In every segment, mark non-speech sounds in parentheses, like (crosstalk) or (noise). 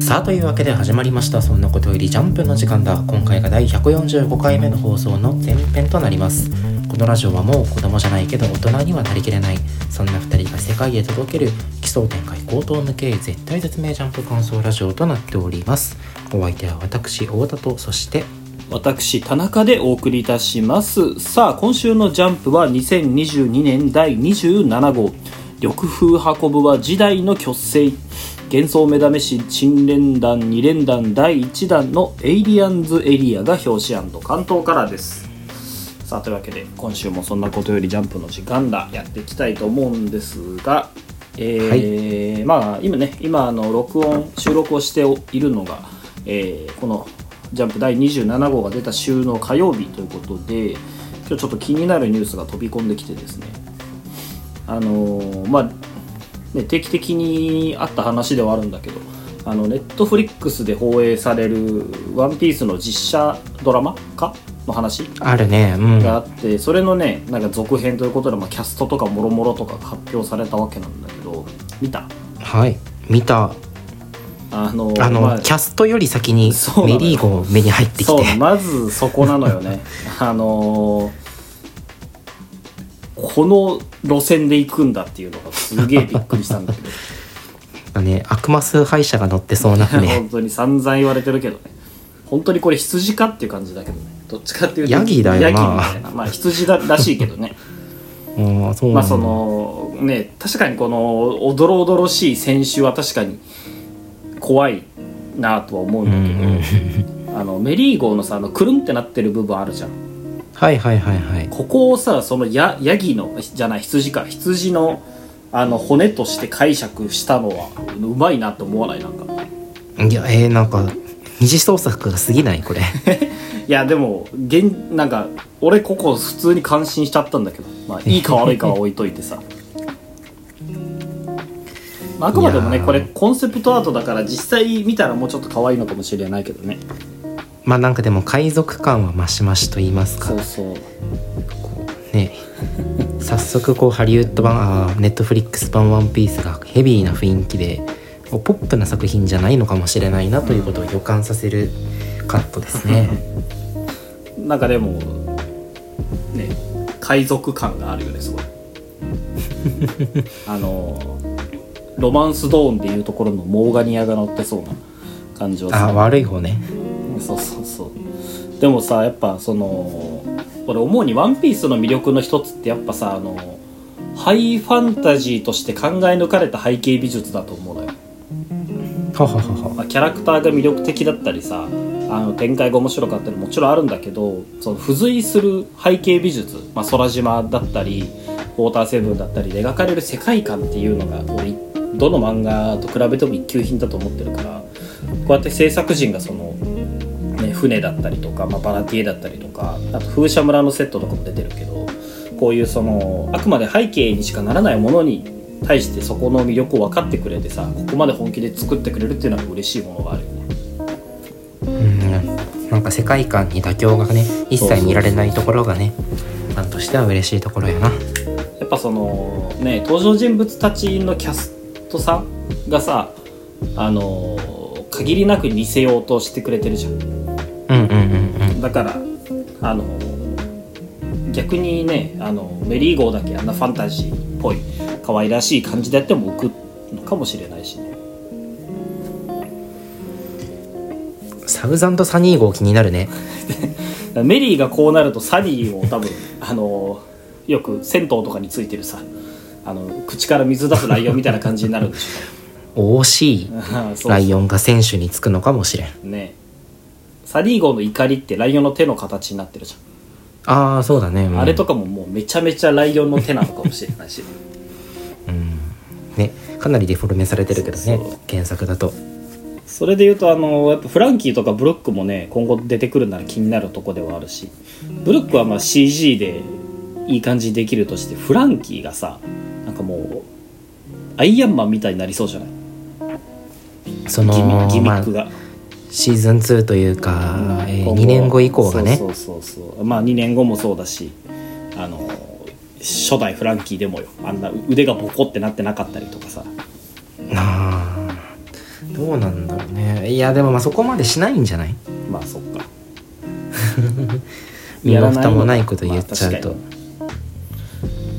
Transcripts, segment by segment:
さあというわけで始まりました。そんなことよりジャンプの時間だ。今回が第145回目の放送の前編となります。このラジオはもう子供じゃないけど大人にはなりきれない。そんな2人が世界へ届ける奇想天開高等無形絶対絶命ジャンプ感想ラジオとなっております。お相手は私太田とそして私田中でお送りいたします。さあ今週のジャンプは2022年第27号。緑風運ぶは時代の虚勢幻想目覚めし新連弾2連弾第1弾のエイリアンズエリアが表紙関東からです。さあというわけで今週もそんなことよりジャンプの時間だやっていきたいと思うんですがえーまあ今ね今あの録音収録をしているのが、えーこのジャンプ第27号が出た週の火曜日ということで今日ちょっと気になるニュースが飛び込んできてですね。あのーまあね、定期的にあった話ではあるんだけどあのネットフリックスで放映される「ワンピースの実写ドラマ化の話？あるね。うん。があってそれのねなんか続編ということで、まあ、キャストとかもろもろとかが発表されたわけなんだけど見た？はい。見た。あのあの、まあキャストより先にメリーゴ目に入ってきそうてまずそこなのよね。(laughs) あのこの路線で行くんだっていうのがすげえびっくりしたんだけど。(laughs) ね悪魔崇拝者が乗ってそうな船本当に散々言われてるけどね。本当にこれ羊かっていう感じだけどね。どっちかっていうとヤギだよな。ヤギみたいな。まあ羊だらしいけどね。(laughs) うんそうまあそのね確かにこのおどろおどろしい選手は確かに怖いなとは思うんだけど、あのメリー号のさあのくるんってなってる部分あるじゃんはいはいはいはい。ここをさそのヤヤギのじゃない羊か。羊のあの骨として解釈したのはうまいなって思わない？なんか。いやえー、なんか二次創作が過ぎない？これ。(laughs) いやでも現なんか俺ここ普通に感心しちゃったんだけど。まあいいか悪いかは置いといてさ。まああくまでもねこれコンセプトアートだから実際見たらもうちょっと可愛いのかもしれないけどねまあなんかでも海賊感はマシマシと言いますか。そうそう。ね。早速こうハリウッド版あネットフリックス版「ワンピースがヘビーな雰囲気でこうポップな作品じゃないのかもしれないなということを予感させるカットですね。なんかでもね海賊感があるよねすごい。(laughs) あのロマンスドーンでいうところのモーガニアが乗ってそうな感じはあ悪い方ねそうそうそう。でもさやっぱその俺思うに「ワンピースの魅力の一つってやっぱさあのハイファンタジーとして考え抜かれた背景美術だと思うのよ、はははは。まあ、キャラクターが魅力的だったりさあの展開が面白かったりもちろんあるんだけどその付随する背景美術、まあ、空島だったりウォーターセブンだったりで描かれる世界観っていうのが俺どの漫画と比べても一級品だと思ってるからこうやって制作陣がその、ね、船だったりとか、まあ、バラティエだったりとかあと風車村のセットとかも出てるけどこういうそのあくまで背景にしかならないものに対してそこの魅力を分かってくれてさここまで本気で作ってくれるっていうのは嬉しいものがあるよね。うん。なんか世界観に妥協がね一切見られないところがねファンとしては嬉しいところやな。やっぱそのね登場人物たちのキャストさんがさあの限りなく似せようとしてくれてるじゃんだからあの逆にねあのメリー号だけあんなファンタジーっぽい可愛らしい感じでやっても浮くのかもしれないしね。サウザンドサニー号気になるね。(laughs) メリーがこうなるとサニーを多分あのよく銭湯とかについてるさあの口から水出すライオンみたいな感じになるんでし (laughs) 惜しい。(laughs) ライオンが選手につくのかもしれん。ねサリー号の怒りってライオンの手の形になってるじああそうだね、うゃん、んあれとかももうめちゃめちゃライオンの手なのかもしれないし。ねかなりデフォルメされてるけどねそう。そう原作だと。それで言うとあのやっぱフランキーとかブロックもね今後出てくるなら気になるとこではあるし。ブロックはまあ CG でいい感じにできるとしてフランキーがさなんかもうアイアンマンみたいになりそうじゃない？そのギミックが、シーズン2というか、え今後2年後以降がね。そうそうそうまあ2年後もそうだしあの初代フランキーでもよ。あんな腕がボコってなってなかったりとかさ。なあどうなんだろうね。いやでもまあそこまでしないんじゃない？まあそっ (laughs) か。身も蓋もないこと言っちゃうと、まあ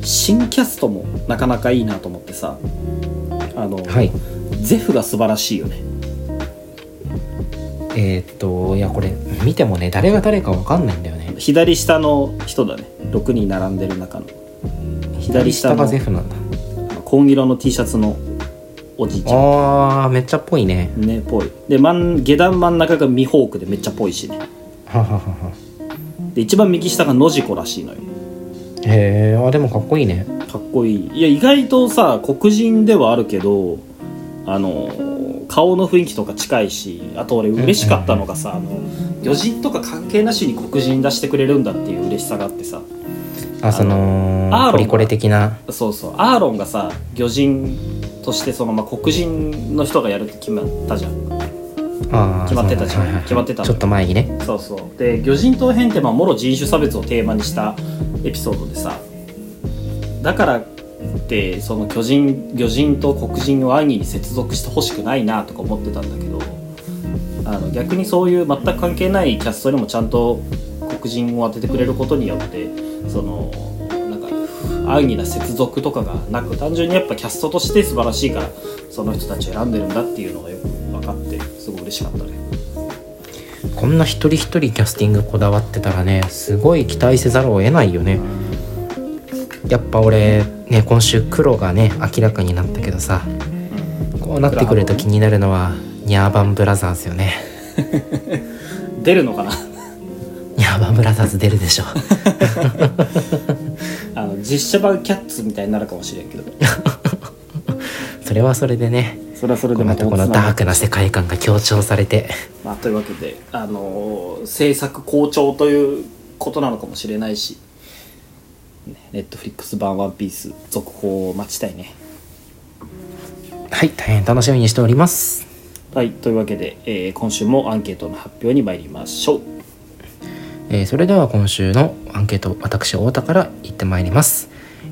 新キャストもなかなかいいなと思ってさ。あの、はい。ゼフが素晴らしいよねえーっといやこれ見てもね誰が誰かわかんないんだよね。左下の人だね。6人並んでる中の。左下下がのゼフなんだ。紺色の T シャツのおじいちゃあーめっちゃっぽいね。んねぽい。で下段真ん中がミホークでめっちゃぽいしね。ははははで一番右下がノジコらしいのよ。へえあでもかっこいいね。かっこいい。いや意外とさ黒人ではあるけどあの顔の雰囲気とか近いしあと俺嬉しかったのがさ、あの魚人とか関係なしに黒人出してくれるんだっていう嬉しさがあってさ。あそのアーロンポリコレ的な。そうそうアーロンがさ魚人としてその、まあ、黒人の人がやるって決まったじゃん。あー決まってたじゃん。はいはい。決まってたの。ちょっと前にね。そうそう。で魚人島編ってまあもろ人種差別をテーマにしたエピソードでさ。だからってその巨人魚人と黒人を兄に接続してほしくないなとか思ってたんだけどあの逆にそういう全く関係ないキャストにもちゃんと黒人を当ててくれることによってそのなんか安易な接続とかがなく単純にやっぱキャストとして素晴らしいからその人たちを選んでるんだっていうのがよく分かってすごい嬉しかったね。こんな一人一人キャスティングこだわってたらねすごい期待せざるを得ないよねやっぱ俺ね今週黒がね明らかになったけどさこうなってくると気になるのはニャーバンブラザーズよね。(laughs) 出るのかな？(laughs) ニャーバンブラザーズ出るでしょ。(laughs) あの実写版キャッツみたいになるかもしれんけど。それはそれでねそれはそれでこの。このダークな世界観が強調されて。まあ、というわけで、あのー制作好調ということなのかもしれないしネットフリックス版「ワンピース続報を待ちたいね。はい大変楽しみにしております。はいというわけで、えー今週もアンケートの発表に参りましょう。えーそれでは今週のアンケート私太田から言ってまいります。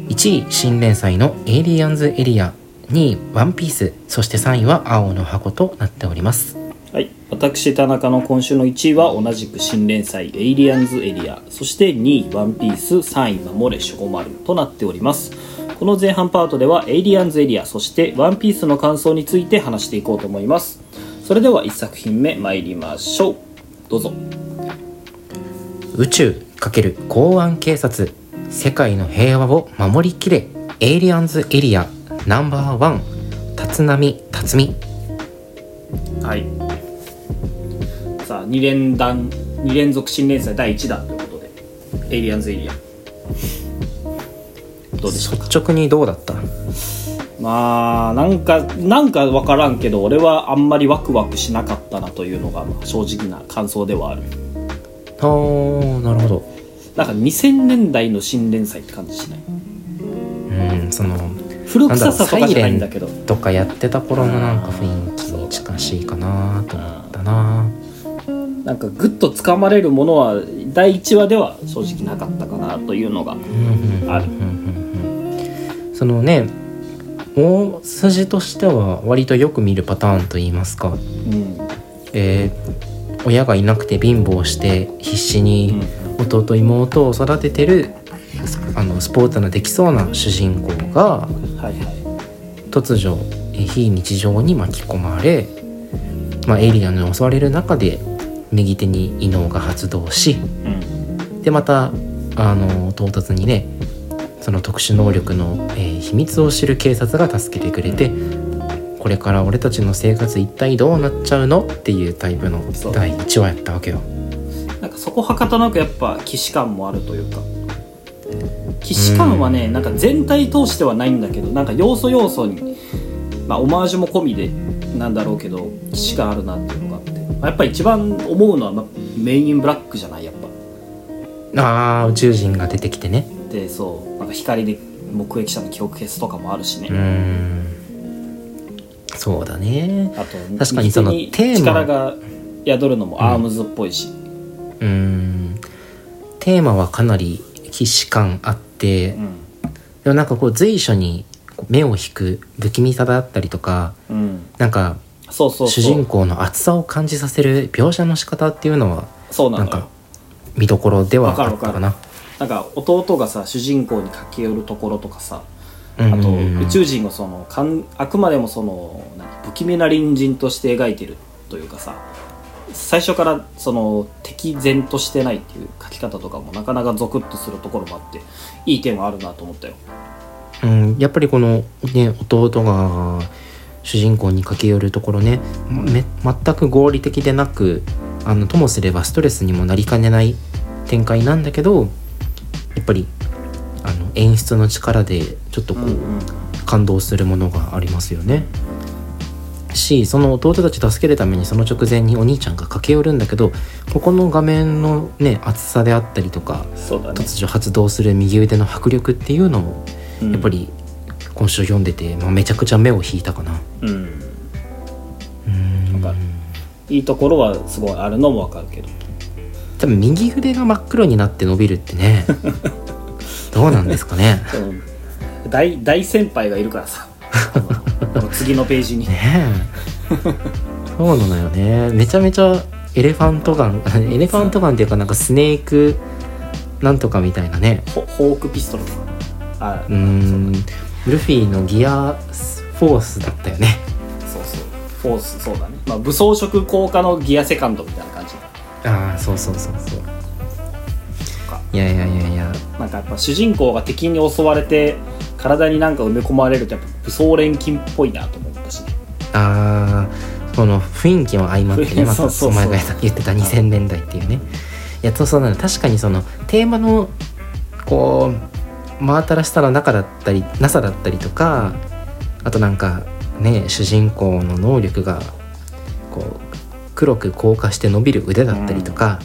1位新連載の「エイリアンズエリア」2位「ワンピースそして3位は「青の箱」となっております。はい私田中の今週の1位は同じく新連載「エイリアンズエリア」そして2位「ワンピース3位「守れしゅごまる」となっております。この前半パートでは「エイリアンズエリア」そして「ワンピースの感想について話していこうと思います。それでは1作品目参りましょう。どうぞ。宇宙×公安警察世界の平和を守りきれエイリアンズエリアナンバーワン立浪辰巳。はいさあ2連弾2連続新連載第1弾ということで「エイリアンズエリア」どうでしたか？率直にどうだった？まあなんかなんか分からんけど俺はあんまりワクワクしなかったなというのがまあ正直な感想ではある。あーなるほど。なんか2000年代の新連載って感じしない？うんその古臭さとかじゃないんだけど。とかやってた頃のなんか雰囲気に近しいかなと思ったななんかグッと掴まれるものは第1話では正直なかったかなというのがある。そのね大筋としては割とよく見るパターンといいますか、うん。えー親がいなくて貧乏して必死に弟妹を育ててるあのスポーツのできそうな主人公がはいはい。突如えー非日常に巻き込まれ、まあ、エイリアンに襲われる中で右手に異能が発動しうん。でまたあの唐突にねその特殊能力の、えー秘密を知る警察が助けてくれてこれから俺たちの生活一体どうなっちゃうのっていうタイプの第1話やったわけよ。なんかそこはかとなくやっぱ既視感もあるというか。既視感はねなんか全体通してはないんだけどなんか要素要素にまあオマージュも込みでなんだろうけど既視感あるなっていうのが。あって、まあやっぱ一番思うのは、まあ、メインインブラックじゃないやっぱ。ああ宇宙人が出てきてね。でそう。なんか光で目撃者の記憶消すとかもあるしね、うーん。そうだね。あと確かにそのテーマ。力が宿るのもアームズっぽいし、うーん。テーマはかなり既視感あって、うん。でもなんかこう随所に目を引く不気味さだったりとかうん。なんかそうそう主人公の熱さを感じさせる描写の仕方っていうのはそうななんか見どころではあったかな。なんか弟がさ主人公に駆け寄るところとかさああと宇宙人をそのかんあくまでもその何不気味な隣人として描いてるというかさ最初からその敵然としてないっていう書き方とかもなかなかゾクッとするところもあっていい点はあるなと思ったよ。うん、やっぱりこのね弟が主人公に駆け寄るところね、め全く合理的でなくあのともすればストレスにもなりかねない展開なんだけどやっぱりあの演出の力でちょっとこう、うんうん。感動するものがありますよね。しその弟たち助けるためにその直前にお兄ちゃんが駆け寄るんだけどここの画面のね厚さであったりとかね。突如発動する右腕の迫力っていうのもうん。やっぱり今週読んでて、まあ、めちゃくちゃ目を引いたかな。うん。うーんわかるいいところはすごいあるのもわかるけど。多分右腕が真っ黒になって伸びるってね。(laughs) どうなんですかね。うん。大大先輩がいるからさ。(laughs) 次のページに。ねえ。そうなのよね。めちゃめちゃエレファントガン (laughs) エレファントガンっていうかなんかスネークなんとかみたいなね。ホホークピストルとか。あうーんルフィのギアフォースだったよね。そうそう。フォースそうだね。まあ武装色効果のギアセカンドみたいな感じ。ああそうそうそうそう。かいやいやいやいやなんかやっぱ主人公が敵に襲われて体になんか埋め込まれるとやっぱ武装錬金っぽいなと思ったしね。あーこの雰囲気も相まってね (laughs) またそうそうそう。お前が言ってた2000年代っていうね。いやそうそうなの確かにそのテーマのこう真新しさの中だったりなさだったりとかあとなんかね主人公の能力がこう黒く硬化して伸びる腕だったりとか、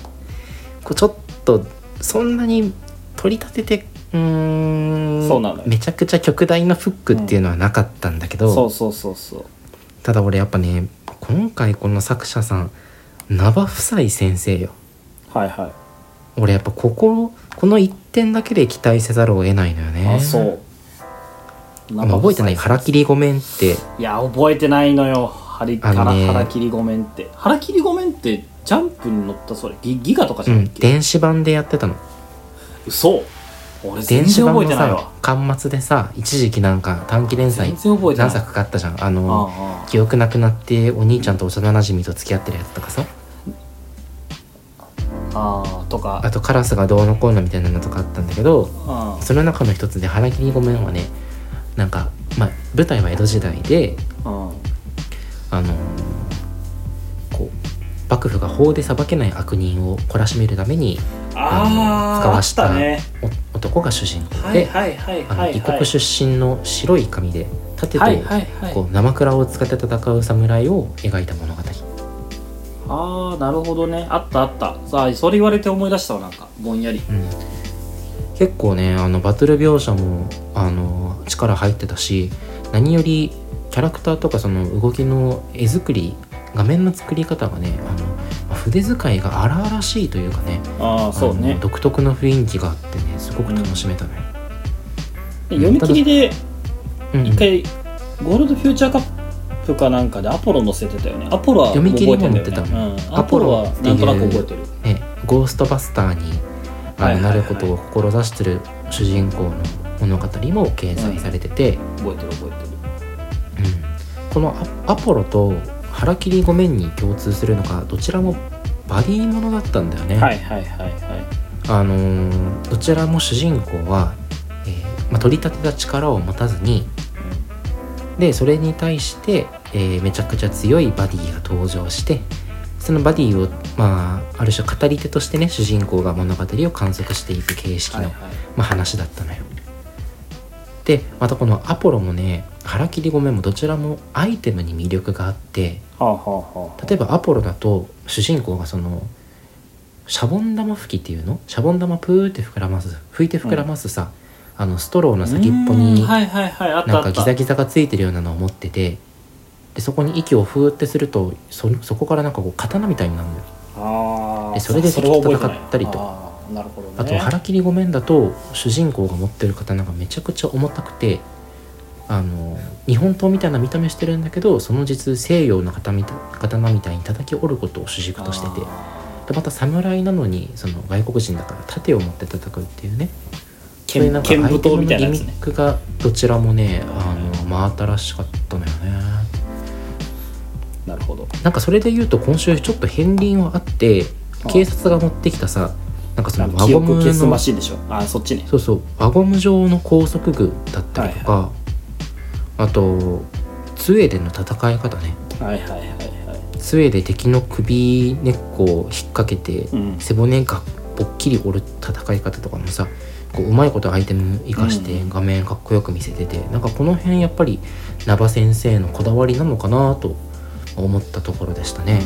こうちょっとそんなに取り立ててうーんそうなのよ。めちゃくちゃ極大なフックっていうのはなかったんだけど、そうそうそうそう。ただ俺やっぱね今回この作者さん名場夫妻先生よ。はいはい。俺やっぱこここの一点だけで期待せざるを得ないのよね。あそう。まあ覚えてない？腹切りごめんって。いや覚えてないのよ。はりあのね。腹切りごめんって。腹切りごめんってジャンプに乗ったそれギギガとかじうんゃないっけ、電子版でやってたの。嘘。俺全電子然覚えてないわ。巻末でさ一時期なんか短期連載何作かあったじゃん。ああのあ記憶なくなってお兄ちゃんと幼なじみと付き合ってるやつとかさああとか。あとカラスがどうのこうのみたいなのとかあったんだけどあその中の一つで腹切りごめんはねなんかまあ舞台は江戸時代でああのーこう幕府が法で裁けない悪人を懲らしめるためにあああっ使わした男が主人公はいで、はいはいあのはい。異国出身の白い髪で盾とこう生蔵を使って戦う侍を描いた物語ああなるほどね。あったあった。さあそれ言われて思い出したわなんか。ぼんやり。うん。結構ねあのバトル描写もあの力入ってたし何よりキャラクターとかその動きの絵作り画面の作り方がねあのまあ筆使いが荒々しいというかねああそうね。独特の雰囲気があってねすごく楽しめたね、で読み切りでうん。一回ゴールドフューチャーカップかなんかでアポロ載せてたよね。アポロは読み切りも載ってたね。うん、アポロはなんとなく覚えてる。ね、ゴーストバスターにあのないることを志してる主人公の物語も掲載されてて、覚えてる覚えてる。うん。このアアポロと腹切りごめんに共通するのがどちらもバディものだったんだよね、はいはいはいはい。あのーどちらも主人公は、えーまあ、取り立てた力を持たずにでそれに対して、えーめちゃくちゃ強いバディが登場してそのバディを、まあ、ある種語り手としてね主人公が物語を観測していく形式の、はいはい。まあ、話だったのよ。でまたこのアポロもね腹切りごめんもどちらもアイテムに魅力があってはあはあはあ。例えばアポロだと主人公がそのシャボン玉吹きっていうの？シャボン玉プーって膨らます吹いて膨らますさ、あのストローの先っぽうにーんはいはいはいあったなんかギザギザがついてるようなのを持っててでそこに息をふーってするとそそこからなんかこう刀みたいになるのよ。ああでそれで敵と戦ったりとあね。あと腹切りごめんだと主人公が持ってる刀がめちゃくちゃ重たくてあの日本刀みたいな見た目してるんだけどその実西洋の刀みた刀みたいに叩き折ることを主軸としてて。でまた侍なのにその外国人だから盾を持って戦うっていうねそういうなんか剣武刀みたいなアイテムのギミックがどちらもねあの真新しかったのよね。なるほど。なんかそれで言うと今週ちょっと片鱗はあってあ警察が持ってきたさなんかその輪記ゴム憶消すのマシンでしょ？あそっちね。そうそう。輪ゴム状の高速具だったりとか、あと杖での戦い方ね。はいはいはいはい。杖で敵の首根っこを引っ掛けて、うん。背骨がぽっきり折る戦い方とかもさこううまいことアイテム生かしてうん。画面かっこよく見せてて、なんかこの辺やっぱり名場先生のこだわりなのかなと思ったところでしたね。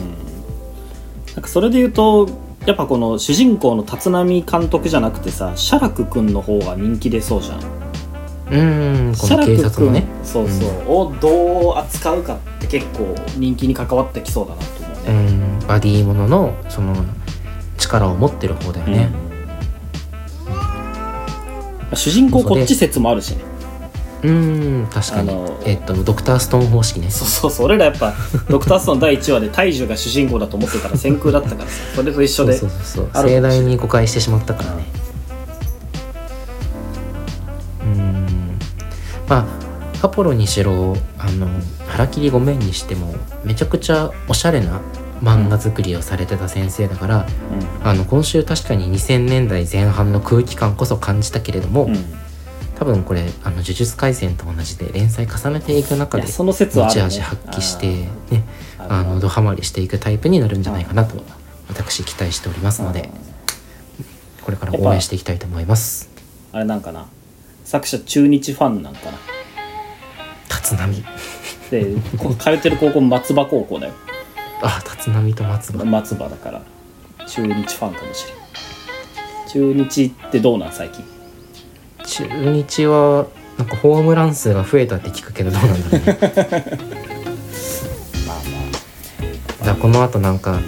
なんかそれで言うとやっぱこの主人公の立浪監督じゃなくてさ写楽くんの方が人気出そうじゃん。うーんこの警察のね。そうそう、をどう扱うかって結構人気に関わってきそうだなと思ううね、ん。バディもののその力を持ってる方だよね。うん。主人公こっち説もあるしね。うーん確かに、えっとドクターストーン方式ね。そうそうそう。俺らやっぱ (laughs) ドクターストーン第1話で大樹が主人公だと思ってたら先空だったからさ。それと一緒でそうそうそうそう。ある盛大に誤解してしまったからね。うーん。まあアポロにしろあの腹切りごめんにしてもめちゃくちゃおしゃれな漫画作りをされてた先生だから、あの今週確かに2000年代前半の空気感こそ感じたけれども、うん、うん多分これあの呪術廻戦と同じで連載重ねていく中で持ち味発揮してねあのドハマりしていくタイプになるんじゃないかなと私期待しておりますのでこれから応援していきたいと思います。あれなんかな。作者中日ファンなんかな。立浪。でこ通ってる高校松葉高校だよあ立浪と松葉。松葉だから。中日ファンかもしれん。中日ってどうなん？最近。中日はなんかホームラン数が増えたって聞くけどどうなんだろうね。だかまあまらこの後なんか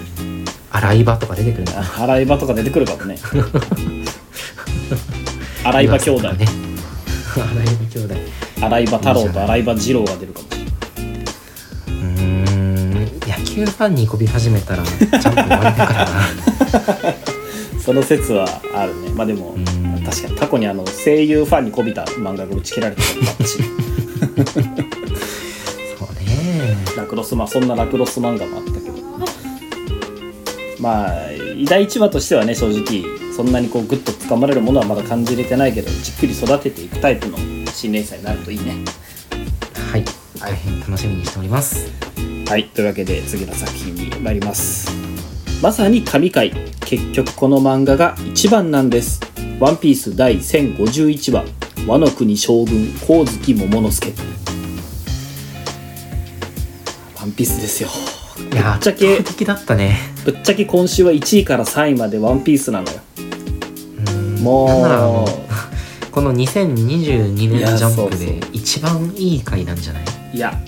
洗い場とか出てくるんだ洗い場とか出てくるかもね。(laughs) 洗い場兄弟。ね洗い場兄弟。洗い場太郎と洗い場二郎が出るかもしれない球ファンにこび始めたらちゃんと終わりだからなその説はあるねまあでも確かに過去にあの声優ファンにこびた漫画が打ち切られてたもあっしそうねラクロスまあそんなラクロス漫画もあったけどまあ第1話としてはね正直そんなにこうグッと掴まれるものはまだ感じれてないけどじっくり育てていくタイプの新連載になるといいねはい、大変楽しみにしておりますはいというわけで次の作品に参ります。まさに神回。結局この漫画が一番なんです。ワンピース第1051話。和の国将軍光月桃之助。ワンピースですよ。いやぶっちゃけ圧倒的だったね。ぶっちゃけ今週は1位から3位までワンピースなのよ。うん。もう。(laughs) この2022いや年ジャンプで一番いい回なんじゃない？いや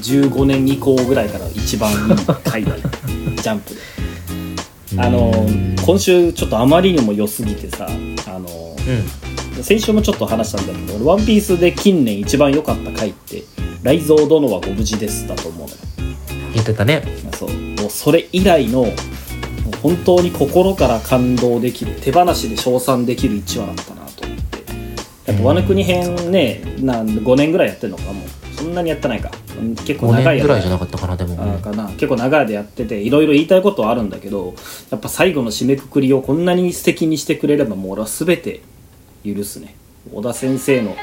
2015年以降ぐらいから一番いい回だねジャンプで。あのうん今週ちょっとあまりにも良すぎてさあのうん。先週もちょっと話したんだけど俺ワンピースで近年一番良かった回って「雷蔵殿はご無事です」だと思うのよ。言ってたね。そう。もうそれ以来の本当に心から感動できる手放しで称賛できる1話だったなと思って。やっぱ「ワノ国編ね」な5年ぐらいやってるのかもう。そんなにやってないか。うん結構5長い年ぐらいじゃなかったかなでも。あーかな。結構長いでやってていろいろ言いたいことはあるんだけどやっぱ最後の締めくくりをこんなに素敵にしてくれればもう俺は全て許すね。小田先生の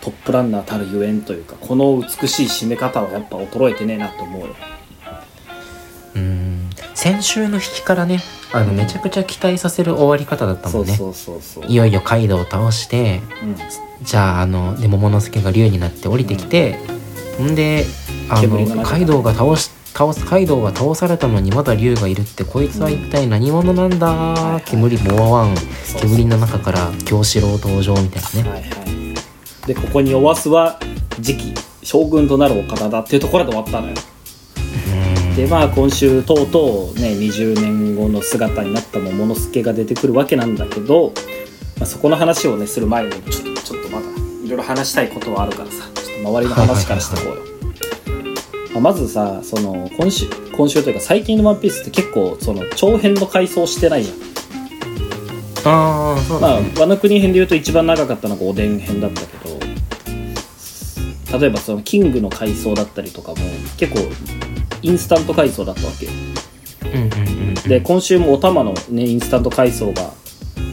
トップランナーたるゆえんというかこの美しい締め方はやっぱ衰えてねえなと思うよ。うん。先週の引きからねあのめちゃくちゃ期待させる終わり方だったもんね。そうそうそうそう。いよいよカイドウを倒してうん。じゃああので桃之助が竜になって降りてきて、んであのカイドウが倒し倒すカイドウが倒されたのにまだ竜がいるってこいつは一体何者なんだ、はいはい煙モアワン煙の中から京四郎登場みたいなね、はいはい。でここにおわすは次期将軍となるお方だっていうところで終わったのよ。うん。でまあ今週とうとうね20年後の姿になった桃之助が出てくるわけなんだけど、まあ、そこの話をねする前にちょちょっとまだいろいろ話したいことはあるからさ周りの話からしてこうよまあまずさその今週今週というか最近の「ワンピースって結構その長編の回想してないじゃん。ああそうまあだね、和の国編でいうと一番長かったのがおでん編だったけど例えばそのキングの回想だったりとかも結構インスタント回想だったわけ。ようんうんうんうん。で今週もお玉のねインスタント回想が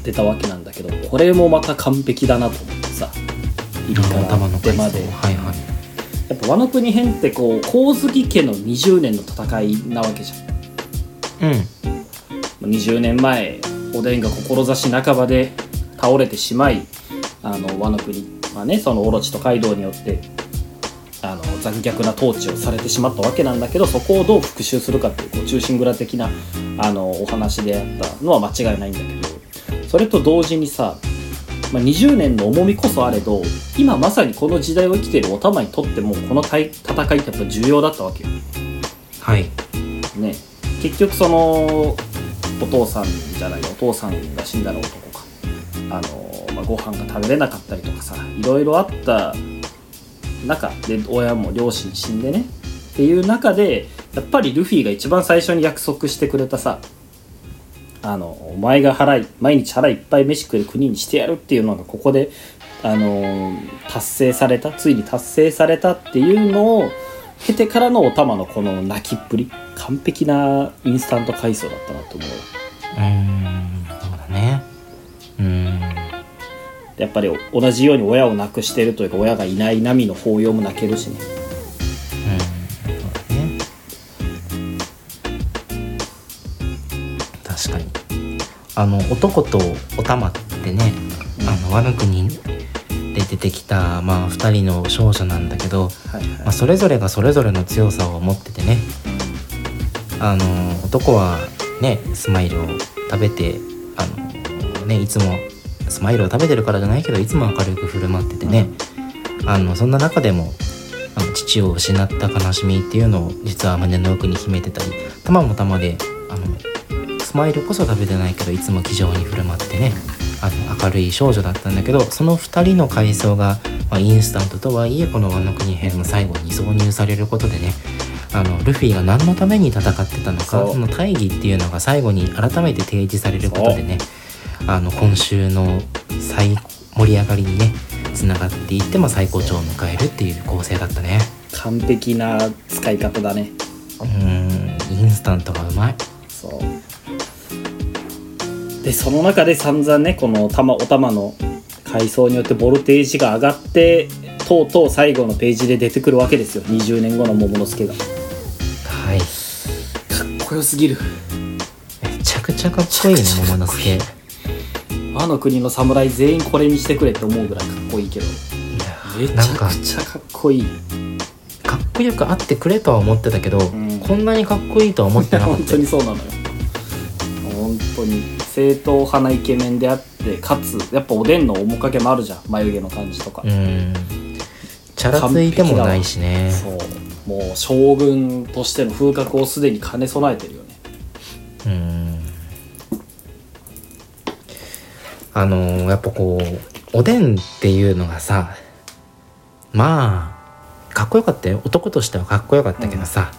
出たわけなんだけどこれもまた完璧だなと思ってさ入りから頭の回想出まではいはい。やっぱ和の国編ってこう光月家の20年の戦いなわけじゃん。うん。20年前おでんが志半ばで倒れてしまいあの和の国はねそのオロチとカイドウによってあの残虐な統治をされてしまったわけなんだけどそこをどう復讐するかっていうこう中心蔵的なあのお話であったのは間違いないんだけどそれと同時にさ、まあ、20年の重みこそあれど今まさにこの時代を生きているお玉にとってもこの戦いってやっぱ重要だったわけよ。はい。ね。結局そのお父さんじゃないお父さんが死んだら男か。あの、まあ、ご飯が食べれなかったりとかさいろいろあった中で親も両親死んでね。っていう中でやっぱりルフィが一番最初に約束してくれたさあのお前が腹い毎日腹いっぱい飯食える国にしてやるっていうのがここであの達成されたついに達成されたっていうのを経てからのお玉のこの泣きっぷり。完璧なインスタント回想だったなと思う。うーんそうだね。うーん。やっぱり同じように親を亡くしてるというか親がいない波の抱擁も泣けるしねあの男とお玉ってね、あの和の国で出てきたまあ2人の少女なんだけど、はいはい。まあ、それぞれがそれぞれの強さを持っててね。あの男はねスマイルを食べてあのねいつもスマイルを食べてるからじゃないけどいつも明るく振る舞っててね、あのそんな中でもあの父を失った悲しみっていうのを実は胸の奥に秘めてたり玉も玉でスマイルこそ食べてないけどいつも気丈に振る舞ってね。あの明るい少女だったんだけどその2人の回想が、まあ、インスタントとはいえこの「ワノ国編」の最後に挿入されることでね。あのルフィが何のために戦ってたのかその大義っていうのが最後に改めて提示されることでね。あの今週の最盛り上がりにねつながっていって、まあ、最高潮を迎えるっていう構成だったね。完璧な使い方だね。うーんインスタントがうまい。そうでその中で散々ねこの玉お玉の階層によってボルテージが上がってとうとう最後のページで出てくるわけですよ。20年後の桃之助が。かはい。っこよすぎる。めちゃくちゃかっこいいね桃之助和の国の侍全員これにしてくれって思うぐらいかっこいいけど。いめちゃやなんかくちゃかっこいい。かっこよくあってくれとは思ってたけど、ん。こんなにかっこいいとは思ってなかっ (laughs) 本た当にそうなのよ。本当に正統派なイケメンであってかつやっぱおでんの面影もあるじゃん。眉毛の感じとか、うん。チャラついてもないしね。そう。もう将軍としての風格をすでに兼ね備えてるよね。うん。あのーやっぱこうおでんっていうのがさまあかっこよかったよ。男としてはかっこよかったけどさ、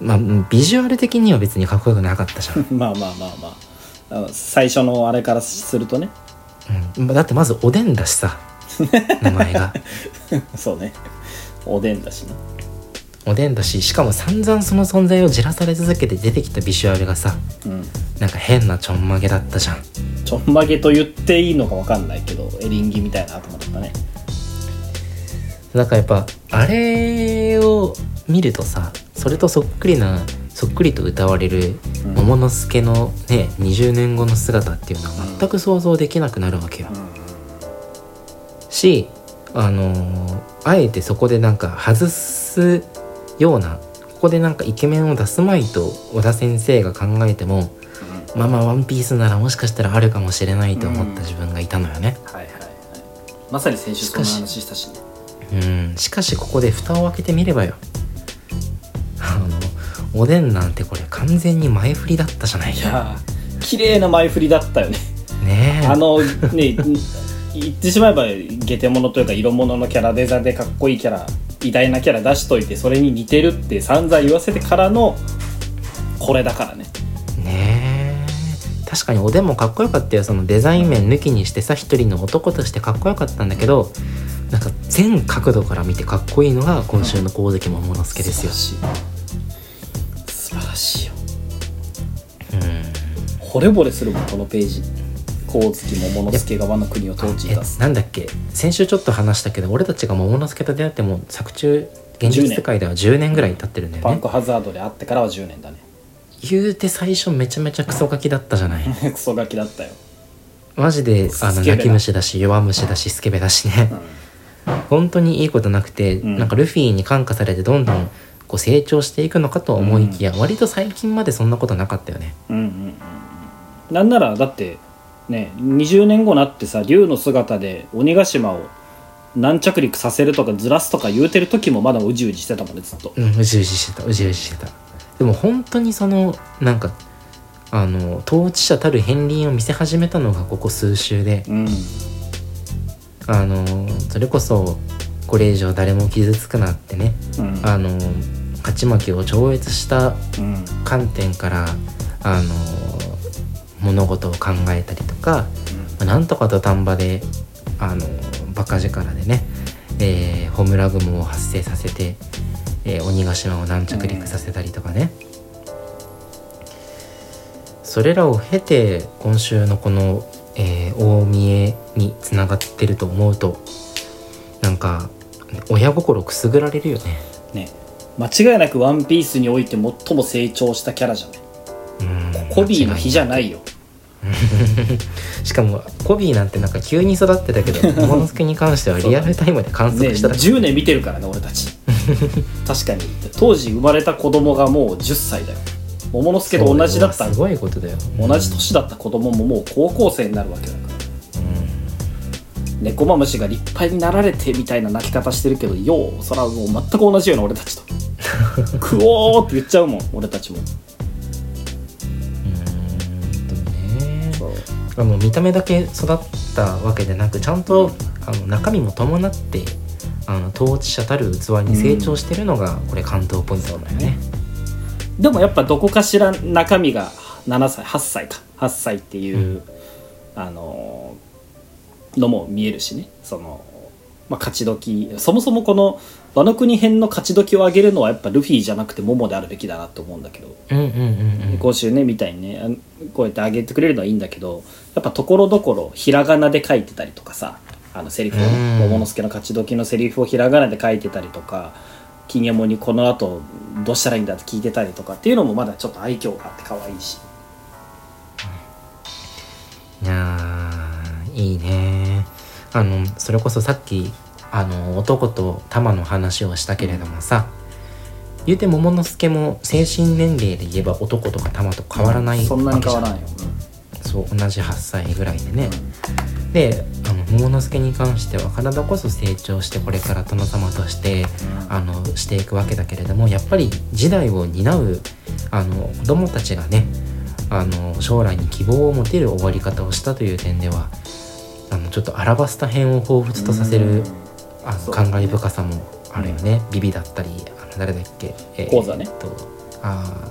まあビジュアル的には別にかっこよくなかったじゃん、(laughs) まあまあまあまあ。最初のあれからするとね。うん、だってまずおでんだしさ。(laughs) 名前が。そうね。おでんだしね。おでんだししかも散々その存在をじらされ続けて出てきたビジュアルがさうん。なんか変なちょんまげだったじゃん。ちょんまげと言っていいのかわかんないけどエリンギみたいな頭だったね。だからやっぱあれを見るとさそれとそっくりなそっくりと歌われるうん。桃之助のね20年後の姿っていうのは全く想像できなくなるわけよ。しあのーあえてそこでなんか外すようなここでなんかイケメンを出すまいと小田先生が考えてもまあまあワンピースならもしかしたらあるかもしれないと思った自分がいたのよね。はいはいはいまさに先週そんな話したしね。うん。しかしここで蓋を開けてみればよあのおでんなんてこれ完全に前振りだったじゃないいやー綺麗な前振りだったよね。ねえ。あのね言ってしまえばゲテモノというか色物のキャラデザでかっこいいキャラ偉大なキャラ出しといてそれに似てるって散々言わせてからのこれだからね。ねえ。確かにおでんもかっこよかったよ。そのデザイン面抜きにしてさ一人の男としてかっこよかったんだけどなんか全角度から見てかっこいいのが今週の神関桃之助ですよ、素晴らしい。素晴らしいよ。うん。惚れ惚れするもんこのページ。光月桃之助が和の国を統治いえたすなんだっけ？先週ちょっと話したけど俺たちが桃之助と出会っても作中現実世界では10年ぐらい経ってるんだよね。パンクハザードで会ってからは10年だね。言うて最初めちゃめちゃクソガキだったじゃない？(laughs) クソガキだったよ、マジであの泣き虫だし弱虫だしスケベだしね。うん本当にいいことなくて、うん。なんかルフィに感化されてどんどんこう成長していくのかと思いきや、割と最近までそんなことなかったよね。うんうんうん。なんならだってね20年後なってさ竜の姿で鬼ヶ島を軟着陸させるとかずらすとか言うてる時もまだうじうじしてたもんねずっと。うんうじうじしてたうじうじしてた。でも本当にそのなんかあの統治者たる片鱗を見せ始めたのがここ数週で。うんあのそれこそこれ以上誰も傷つくなってねうん。あの勝ち負けを超越したうん。観点からあの物事を考えたりとか、まあなんとか土壇場であのバカ力でね、えー、ホムラ雲を発生させて、えー鬼ヶ島を軟着陸させたりとかね、それらを経て今週のこの、えー大見えにつながってると思うとなんか親心くすぐられるよね。ね。間違いなく「ワンピースにおいて最も成長したキャラじゃない。うんコビーの日じゃないよ。(laughs) しかもコビーなんてなんか急に育ってたけど桃之助に関してはリアルタイムで観ね測しただけ、10年見てるからね俺たち。(laughs) 確かに。当時生まれた子供がもう10歳だよ桃之助と同じだった。すごいことだよ。同じ年だった子供ももう高校生になるわけだから。猫マムシが立派になられてみたいな泣き方してるけどようそらもう全く同じような俺たちと。(laughs) クオーって言っちゃうもん俺たちも。うんね。そう。あの見た目だけ育ったわけでなくちゃんとあの中身も伴ってあの統治者たる器に成長してるのが、これ関東ポイントだよね。でもやっぱどこかしら中身が7歳8歳か。8歳っていう、あののも見えるしね。その、まあ、勝ち時。そもそもこの「和の国編」の勝ち時を上げるのはやっぱルフィじゃなくてモモであるべきだなと思うんだけど、うんうんうんうん。今週ねみたいにねあこうやって上げてくれるのはいいんだけどやっぱところどころひらがなで書いてたりとかさあのセリフを桃之助の勝ち時のセリフをひらがなで書いてたりとか金右衛門にこの後どうしたらいいんだって聞いてたりとかっていうのもまだちょっと愛嬌があって可愛いし。いやーいいねあのそれこそさっきあの男と玉の話をしたけれどもさ、言うて桃之助も精神年齢で言えば男とか玉と変わらないそんなに変わらわないよ、けじゃんそう同じ8歳ぐらいでね、であの桃之助に関しては体こそ成長してこれから殿様として、うん。あのしていくわけだけれどもやっぱり時代を担うあの子供たちがねあの将来に希望を持てる終わり方をしたという点ではあのちょっとアラバスタ編を彷彿とさせる、うん。あの感慨深さもあるよね、ビビだったりあの誰だっけ、えーコウザね。えっとあ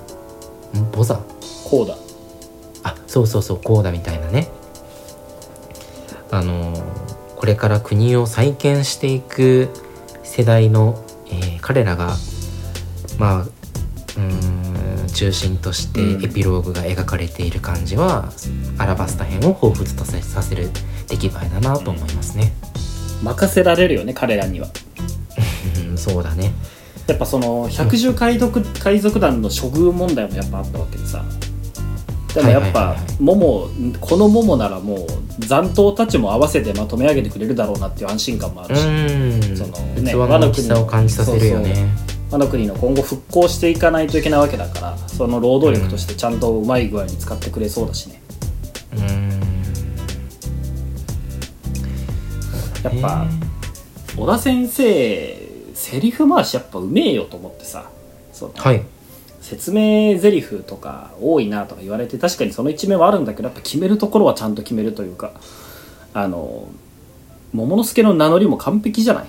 ボザ。こうだあそうそうそうこうだみたいなねあのこれから国を再建していく世代の、えー彼らがまあうーん中心としてうんエピローグが描かれている感じは、アラバスタ編を彷彿とささせる出来栄えだなと思いますね。任せられるよね彼らにはうん、そうだね。やっぱその百獣海賊海賊団の処遇問題もやっぱあったわけでさでもやっぱはいはい。はいはいモモこのモモならもう残党たちも合わせてまとめ上げてくれるだろうなっていう安心感もあうるし、ん、その器ねの大きさを感じさせるよね。あの国の今後復興していかないといけないわけだからその労働力としてちゃんとうまい具合に使ってくれそうだしね、うん。やっぱ小田先生セリフ回しやっぱうめえよと思ってさ。そのはい。説明台詞とか多いなとか言われて確かにその一面はあるんだけどやっぱ決めるところはちゃんと決めるというかあの桃之助の名乗りも完璧じゃない？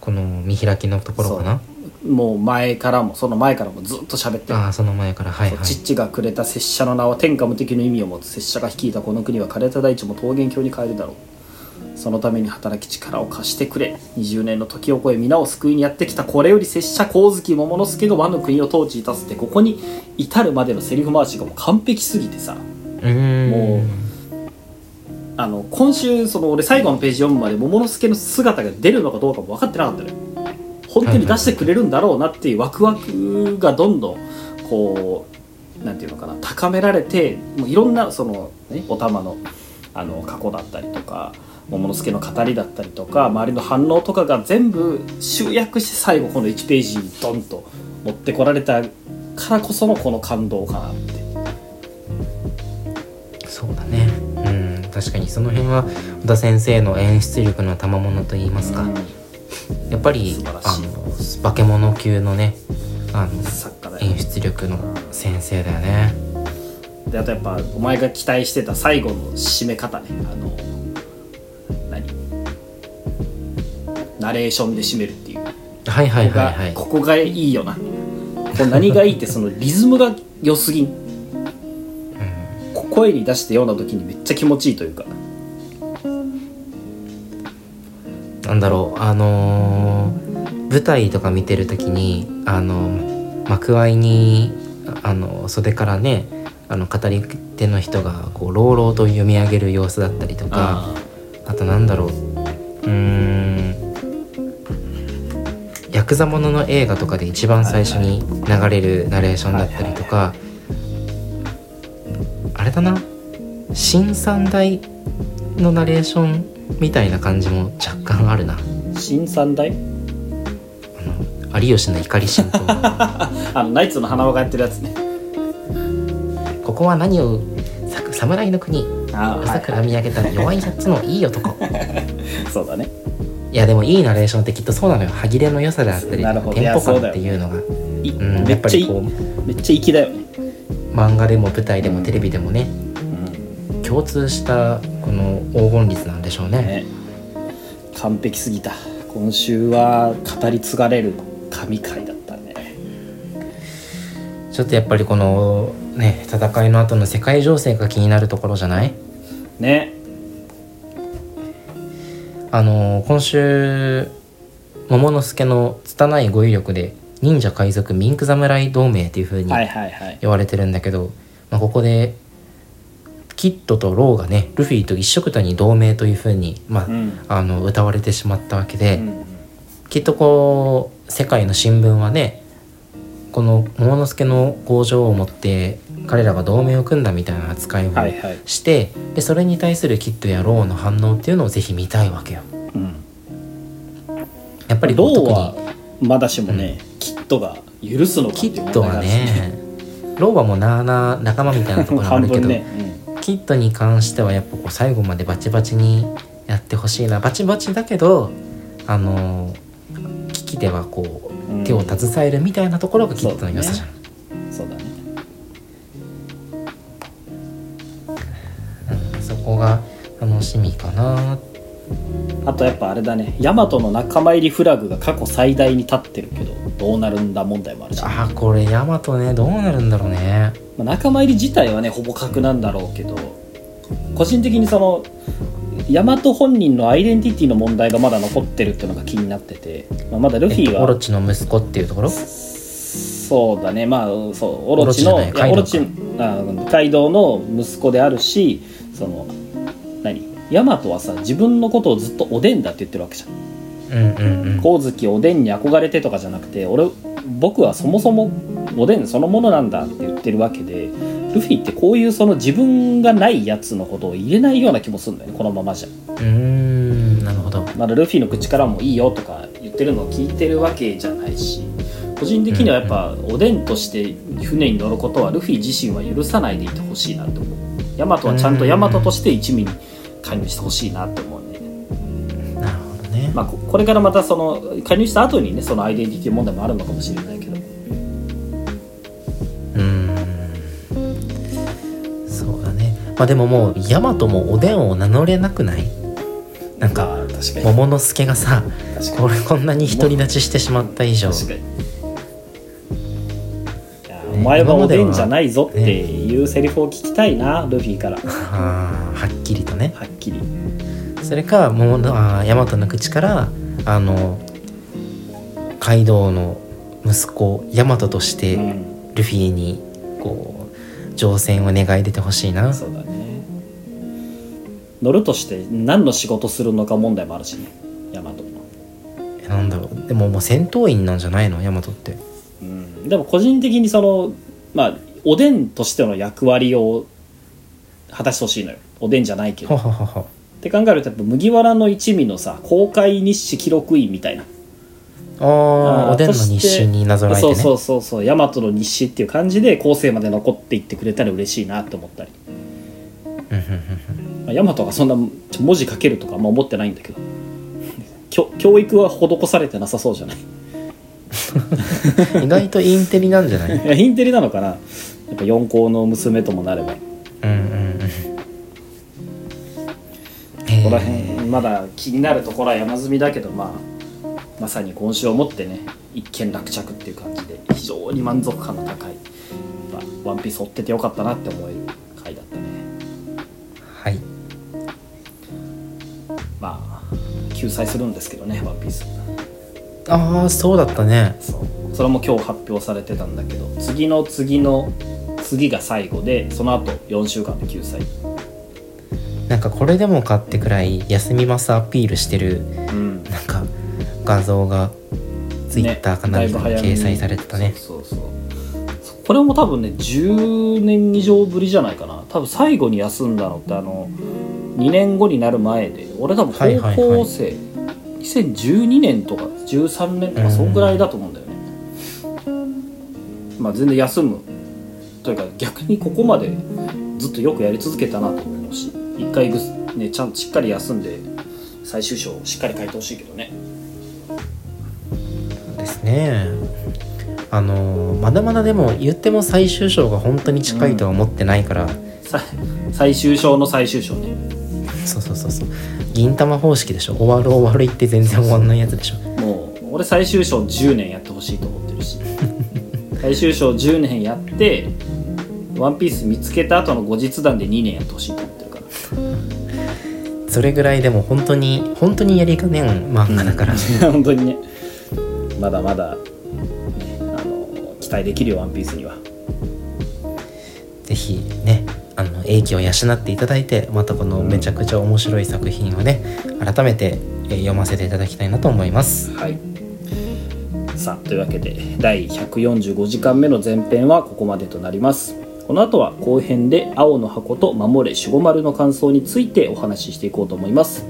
この見開きのところかな？もう前からもその前からもずっと喋ってる。ああその前から。はいはい。チッチがくれた拙者の名は天下無敵の意味を持つ。拙者が率いたこの国は枯れた大地も桃源郷に変えるだろうそのために働き力を貸してくれ。20年の時を超え皆を救いにやってきた。これより拙者光月桃之助が和の国を統治いたすって。ここに至るまでのセリフ回しがもう完璧すぎてさ。もうあの今週その俺最後のページ読むまで桃之助の姿が出るのかどうかも分かってなかったのよ。本当に出してくれるんだろうなっていうワクワクがどんどんこうなんていうのかな。高められてもういろんなその、ね、お玉のあの過去だったりとか桃之助の語りだったりとか周りの反応とかが全部集約して最後この1ページにドンと持ってこられたからこそのこの感動かなって。そうだね。うん。確かにその辺は小田先生の演出力の賜物といいますか、うん。やっぱりあの化け物級のねあの演出力の先生だよね。であとやっぱお前が期待してた最後の締め方ね。あの何？ナレーションで締めるっていう。はいはいここがはいはい。ここがいいよな。何がいいってそのリズムが良すぎん。こ声に出して読んだ時にめっちゃ気持ちいいというか。なんだろう。あのー舞台とか見てる時にあの幕間にあの袖からねあの語り手の人がこう朗々と読み上げる様子だったりとかあとなんだろう。うーん。ヤクザものの映画とかで一番最初に流れるナレーションだったりとかあれだな。新三大のナレーションみたいな感じも若干あるな。新三大？あの有吉の怒り神道 (laughs) あのナイツの花輪がやってるやつね。ここは何をさ侍の国。あ朝から見上げた弱いやつのいい男。(laughs) そうだね。いやでもいいナレーションってきっとそうなのよ。歯切れの良さであったりテンポ感っていうのが。いうんやっぱりこめっちゃ粋だよね、う漫画でも舞台でもテレビでもね。うん。共通したこの黄金率なんでしょうね。ね。完璧すぎた。今週は語り継がれる神回だったね。ちょっとやっぱりこのね戦いの後の世界情勢が気になるところじゃない？ね。あの今週桃之助の拙い語彙力で忍者海賊ミンク侍同盟っていう風にはいはいはい。言われてるんだけど、まあ、ここでキッドとローがねルフィと一緒くたに同盟という風にまあ、うん。あの歌われてしまったわけで、うん。きっとこう世界の新聞はねこのモモの助の口上を持って彼らが同盟を組んだみたいな扱いをはいはい。して、でそれに対するキッドやローの反応っていうのをぜひ見たいわけよ。うん。やっぱりローはまだしもね、キッドが許すのかっていうキッドはねローはもうなあなあ仲間みたいなところがあるけど、半分ね、キッドに関してはやっぱこう最後までバチバチにやってほしいな。バチバチだけどあの危機ではこううん手を携えるみたいなところがキッドの良さじゃん。うんそうだね。うんそこが楽しみかな。あとやっぱあれだね。ヤマトの仲間入りフラグが過去最大に立ってるけどどうなるんだ問題もあるし、まあーこれヤマトねどうなるんだろうね。あ、仲間入り自体はねほぼ確なんだろうけど個人的にそのヤマト本人のアイデンティティの問題がまだ残ってるっていうのが気になってて、まあ、まだルフィえっとオロはチの息子っていうところ？そうだね。まあそうオロチのオロチあカイドウの息子であるしその何？ヤマトはさ自分のことをずっとおでんだって言ってるわけじゃん。うんうんうん。光月おでんに憧れてとかじゃなくて俺僕はそもそもおでんそのものなんだって言ってるわけでルフィってこういうその自分がないやつのことを入れないような気もするんだよねこのままじゃ。うーんなるほど。まだルフィの口からもいいよとか言ってるのを聞いてるわけじゃないし個人的にはやっぱおでんとして船に乗ることはルフィ自身は許さないでいてほしいなって思う。ヤマトはちゃんとヤマトとして一味に加入してほしいなって思うね。なるほどね。まあここれからまたその加入した後にねそのアイデンティティ問題もあるのかもしれないけどまあでももうヤマトもおでんを名乗れなくない？なんか桃之助がさこれこんなに独り立ちしてしまった以上。お前はおでんじゃないぞっていうセリフを聞きたいなルフィから。はっきりとね。はっきり。それか桃のあー大和の口からあのカイドウの息子ヤマトとしてうん。ルフィにこう乗船を願い出てほしいな。そうだね。乗るとして何の仕事するのか問題もあるしね。ヤマトなんだろう。でももう戦闘員なんじゃないの？ヤマトって。うん。でも個人的にそのまあおでんとしての役割を果たしてほしいのよ。おでんじゃないけど。ははははって考えるとやっぱ麦わらの一味のさ公開日誌記録員みたいなおでんの日誌になぞらえてね。そうそうそうそう大和の日誌っていう感じで後世まで残っていってくれたら嬉しいなって思ったり、大和がそんな文字書けるとかあんま思ってないんだけど。教教育は施されてなさそうじゃない？う (laughs) ん意外とインテリなんじゃない？インテリなのかな。やっぱ四皇の娘ともなれば。うんうんうんえここら辺まだ気になるところは山積みだけどまあまさに今週をもってね一件落着っていう感じで非常に満足感の高い、まあ、ワンピース追っててよかったなって思える回だったね。はい。まあ救済するんですけどねワンピース。ああそうだったね。そう。それも今日発表されてたんだけど次の次の次が最後でその後4週間で救済。なんかこれでもかってくらい休みますアピールしてるうん。なんか画像がツイッターか何かに掲載されてたね。そうそうそう。これも多分ね10年以上ぶりじゃないかな。多分最後に休んだのってあの2年後になる前で。俺多分はいはいはい。高校生、2012年とか13年とかそんぐらいだと思うんだよね、まあ全然休む。というか逆にここまでずっとよくやり続けたなと思うし。一回ぐすねちゃんとしっかり休んで最終章をしっかり書いてほしいけどねね。あのーまだまだでも言っても最終章が本当に近いとは思ってないから、さ最終章の最終章ね。そうそうそうそう。銀玉方式でしょ。終わる終わる言って全然終わんないやつでしょ。もう俺最終章10年やってほしいと思ってるし。(laughs) 最終章10年やってワンピース見つけた後の後日談で2年やってほしいと思ってるから。それぐらいでも本当に本当にやりかねん漫画だから、(laughs) 本当にねまだまだ、ね、あの期待できるよワンピースには。ぜひねあの英気を養っていただいてまたこのめちゃくちゃ面白い作品をね改めてえー読ませていただきたいなと思います。はい。さあというわけで第145時間目の前編はここまでとなります。この後は後編で青の箱と守れ守護丸の感想についてお話ししていこうと思います。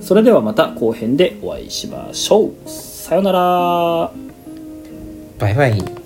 それではまた後編でお会いしましょうさようなら。バイバイ。